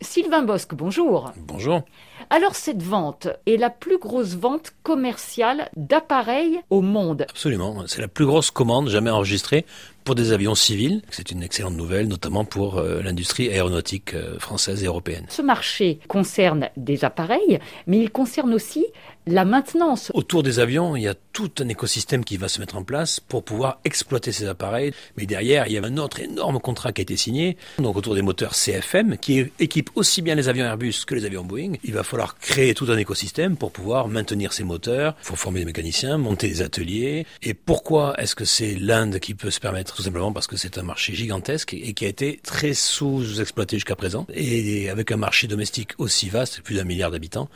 Sylvain Bosque, bonjour. Bonjour. Alors cette vente est la plus grosse vente commerciale d'appareils au monde. Absolument, c'est la plus grosse commande jamais enregistrée pour des avions civils. C'est une excellente nouvelle, notamment pour euh, l'industrie aéronautique euh, française et européenne. Ce marché concerne des appareils, mais il concerne aussi la maintenance. Autour des avions, il y a tout un écosystème qui va se mettre en place pour pouvoir exploiter ces appareils. Mais derrière, il y a un autre énorme contrat qui a été signé, donc autour des moteurs CFM, qui équipe aussi bien les avions Airbus que les avions Boeing. Il va falloir créer tout un écosystème pour pouvoir maintenir ces moteurs. Il faut former des mécaniciens, monter des ateliers. Et pourquoi est-ce que c'est l'Inde qui peut se permettre? Tout simplement parce que c'est un marché gigantesque et qui a été très sous-exploité jusqu'à présent. Et avec un marché domestique aussi vaste, plus d'un milliard d'habitants,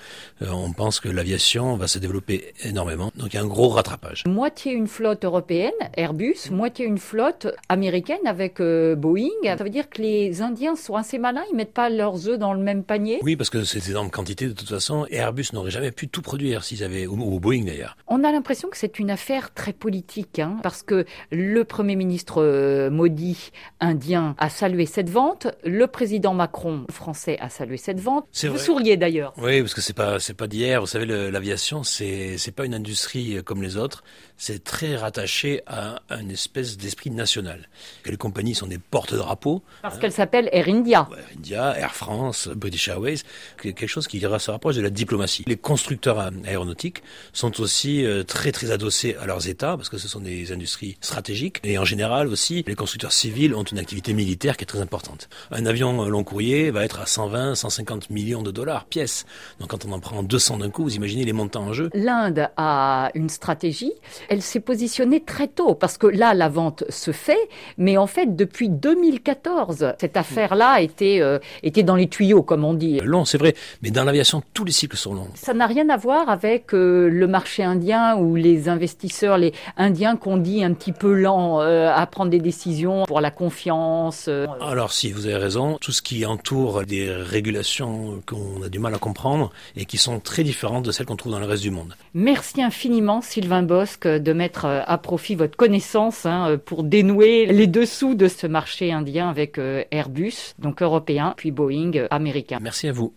euh, on pense que l'aviation va se développer énormément. Donc il y a un gros rattrapage. Moitié une flotte européenne, Airbus, moitié une flotte américaine avec euh, Boeing. Ça veut dire que les Indiens sont assez malins, ils mettent pas leurs œufs dans le même panier? Oui, parce que c'est énorme quantité de toute façon. Airbus n'aurait jamais pu tout produire s'ils avaient, ou, Boeing d'ailleurs. On a l'impression que c'est une affaire très politique, hein, parce que le Premier ministre euh, Modi, indien, a salué cette vente, le président Macron, français, a salué cette vente. Vous souriez d'ailleurs. Oui, parce que c'est pas, c'est pas d'hier. Vous savez, l'aviation, c'est, c'est pas une industrie comme les autres. C'est très rattaché à une espèce d'esprit national. les compagnies sont des porte-drapeaux. Parce qu'elles s'appellent Air India. Air India, Air France, British Airways, quelque chose qui se rapproche de la diplomatie. Les constructeurs aéronautiques sont aussi euh, très très adossés à leurs États parce que ce sont des industries stratégiques et en général aussi les constructeurs civils ont une activité militaire qui est très importante. Un avion long courrier va être à 120, 150 millions de dollars pièce. Donc quand on en prend 200 d'un coup, vous imaginez les montants en jeu. L'Inde a une stratégie. Elle s'est positionnée très tôt parce que là la vente se fait, mais en fait depuis 2014 cette affaire-là était euh, était dans les tuyaux comme on dit. Long, c'est vrai, mais dans l'aviation, tous les cycles sont longs. Ça n'a rien à voir avec euh, le marché indien ou les investisseurs, les Indiens qu'on dit un petit peu lents euh, à prendre des décisions pour la confiance. Euh. Alors si, vous avez raison, tout ce qui entoure des régulations qu'on a du mal à comprendre et qui sont très différentes de celles qu'on trouve dans le reste du monde. Merci infiniment Sylvain Bosque de mettre à profit votre connaissance hein, pour dénouer les dessous de ce marché indien avec Airbus, donc européen, puis Boeing américain. Merci à vous.